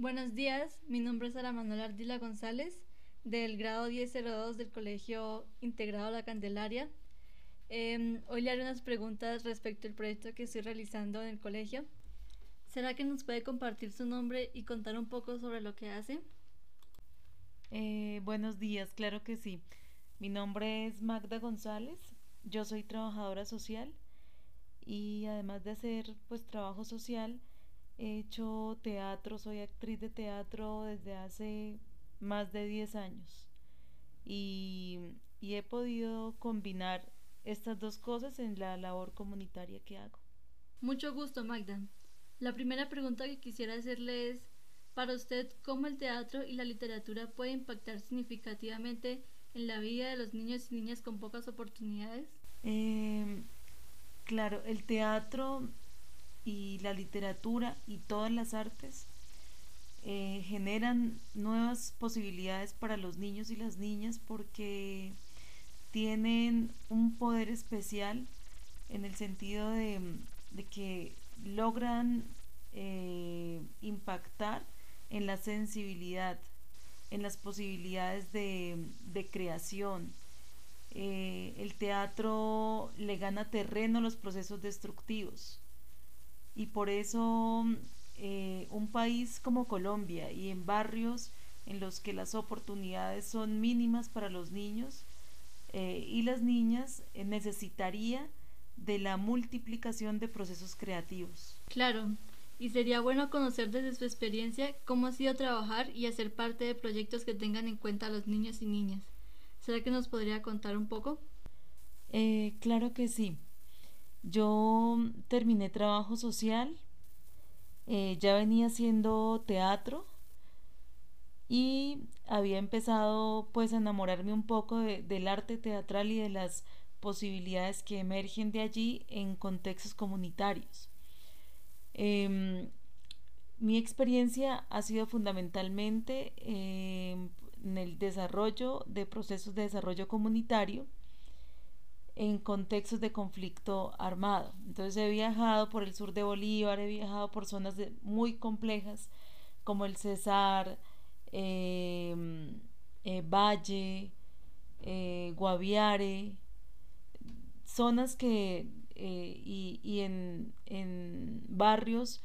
Buenos días, mi nombre es Sara Manuel Ardila González, del grado 1002 del Colegio Integrado La Candelaria. Em, hoy le haré unas preguntas respecto al proyecto que estoy realizando en el colegio. ¿Será que nos puede compartir su nombre y contar un poco sobre lo que hace? Eh, buenos días, claro que sí. Mi nombre es Magda González, yo soy trabajadora social y además de hacer pues trabajo social, He hecho teatro, soy actriz de teatro desde hace más de 10 años y, he podido combinar estas dos cosas en la labor comunitaria que hago. Mucho gusto, Magda. La primera pregunta que quisiera hacerle es, para usted, ¿cómo el teatro y la literatura pueden impactar significativamente en la vida de los niños y niñas con pocas oportunidades? Em, claro, el teatro y la literatura y todas las artes eh, generan nuevas posibilidades para los niños y las niñas porque tienen un poder especial en el sentido de, que logran eh, impactar en la sensibilidad, en las posibilidades de, creación. Eh, el teatro le gana terreno a los procesos destructivos y por eso eh, un país como Colombia y en barrios en los que las oportunidades son mínimas para los niños eh, y las niñas eh, necesitaría de la multiplicación de procesos creativos. Claro, y sería bueno conocer desde su experiencia cómo ha sido trabajar y hacer parte de proyectos que tengan en cuenta a los niños y niñas. ¿Será que nos podría contar un poco? claro que sí. Yo terminé trabajo social, eh, ya venía haciendo teatro y había empezado pues a enamorarme un poco del arte teatral y de las posibilidades que emergen de allí en contextos comunitarios. Em, mi experiencia ha sido fundamentalmente em, en el desarrollo de procesos de desarrollo comunitario en contextos de conflicto armado. Entonces he viajado por el sur de Bolívar, he viajado por zonas muy complejas como el Cesar, em, eh, Valle, eh, Guaviare, zonas que eh, y, en, barrios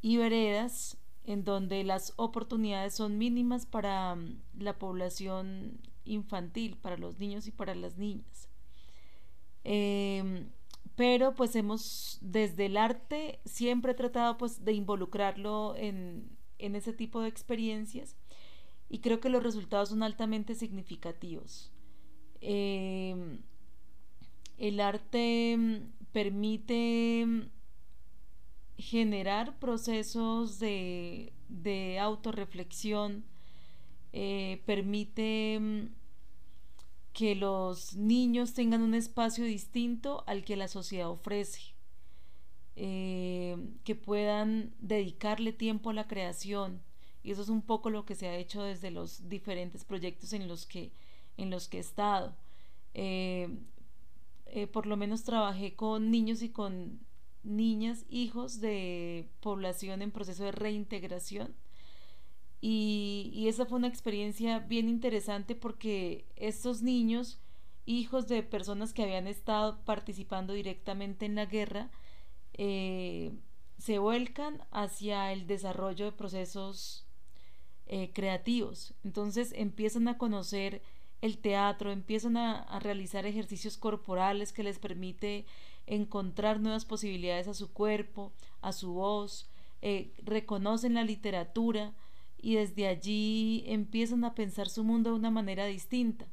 y veredas en donde las oportunidades son mínimas para mm, la población infantil, para los niños y para las niñas. Em, pero pues hemos desde el arte siempre tratado pues de involucrarlo en, ese tipo de experiencias y creo que los resultados son altamente significativos. Em, el arte permite generar procesos de, de autorreflexión, eh, permite que los niños tengan un espacio distinto al que la sociedad ofrece, eh, que puedan dedicarle tiempo a la creación. Y eso es un poco lo que se ha hecho desde los diferentes proyectos en los que, en los que he estado. Eh, por lo menos trabajé con niños y con niñas, hijos de población en proceso de reintegración y, esa fue una experiencia bien interesante porque estos niños, hijos de personas que habían estado participando directamente en la guerra, eh, se vuelcan hacia el desarrollo de procesos eh, creativos. Entonces empiezan a conocer el teatro, empiezan a, realizar ejercicios corporales que les permite encontrar nuevas posibilidades a su cuerpo, a su voz, eh, reconocen la literatura, y desde allí empiezan a pensar su mundo de una manera distinta.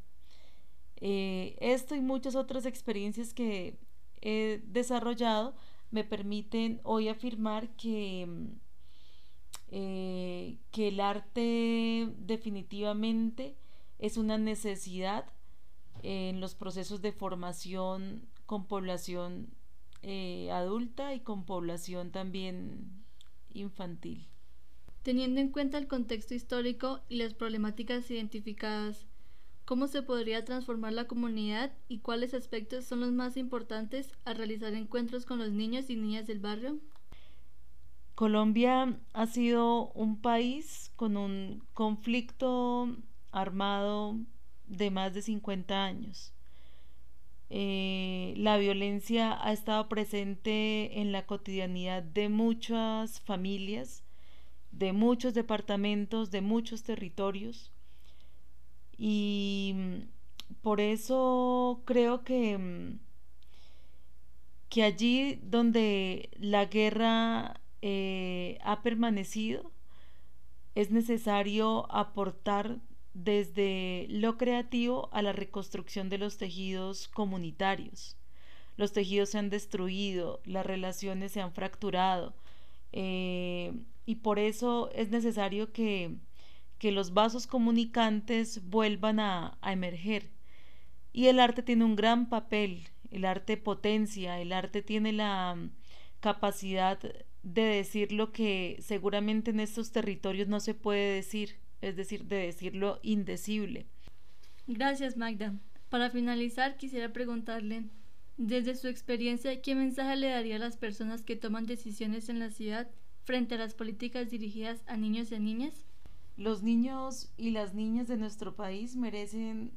Eh, esto y muchas otras experiencias que he desarrollado me permiten hoy afirmar que, eh, que el arte definitivamente es una necesidad en los procesos de formación con población eh, adulta y con población también infantil. Teniendo en cuenta el contexto histórico y las problemáticas identificadas, ¿cómo se podría transformar la comunidad y cuáles aspectos son los más importantes al realizar encuentros con los niños y niñas del barrio? Colombia ha sido un país con un conflicto armado de más de 50 años. Eh, la violencia ha estado presente en la cotidianidad de muchas familias, de muchos departamentos, de muchos territorios. Y mm, por eso creo que, mm, que allí donde la guerra eh, ha permanecido, es necesario aportar desde lo creativo a la reconstrucción de los tejidos comunitarios. Los tejidos se han destruido, las relaciones se han fracturado eh, y por eso es necesario que, que los vasos comunicantes vuelvan a, a emerger. Y el arte tiene un gran papel, el arte potencia, el arte tiene la capacidad de decir lo que seguramente en estos territorios no se puede decir, es decir, de decir lo indecible. Gracias, Magda. Para finalizar, quisiera preguntarle, desde su experiencia, ¿qué mensaje le daría a las personas que toman decisiones en la ciudad frente a las políticas dirigidas a niños y a niñas? Los niños y las niñas de nuestro país merecen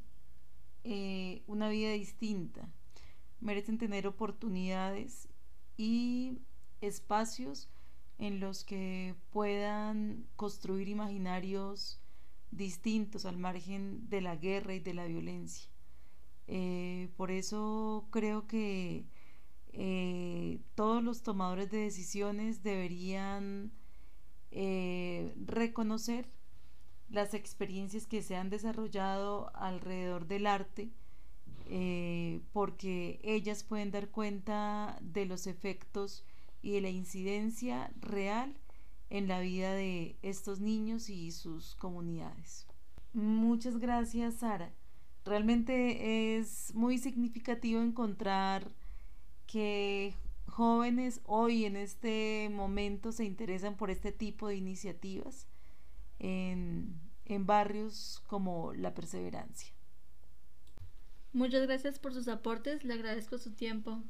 eh, una vida distinta, merecen tener oportunidades y espacios en los que puedan construir imaginarios distintos al margen de la guerra y de la violencia. Eh, por eso creo que eh, todos los tomadores de decisiones deberían eh, reconocer las experiencias que se han desarrollado alrededor del arte, porque ellas pueden dar cuenta de los efectos y de la incidencia real en la vida de estos niños y sus comunidades. Muchas gracias, Sara. Realmente es muy significativo encontrar que jóvenes hoy en este momento se interesan por este tipo de iniciativas en, en barrios como La Perseverancia. Muchas gracias por sus aportes, le agradezco su tiempo.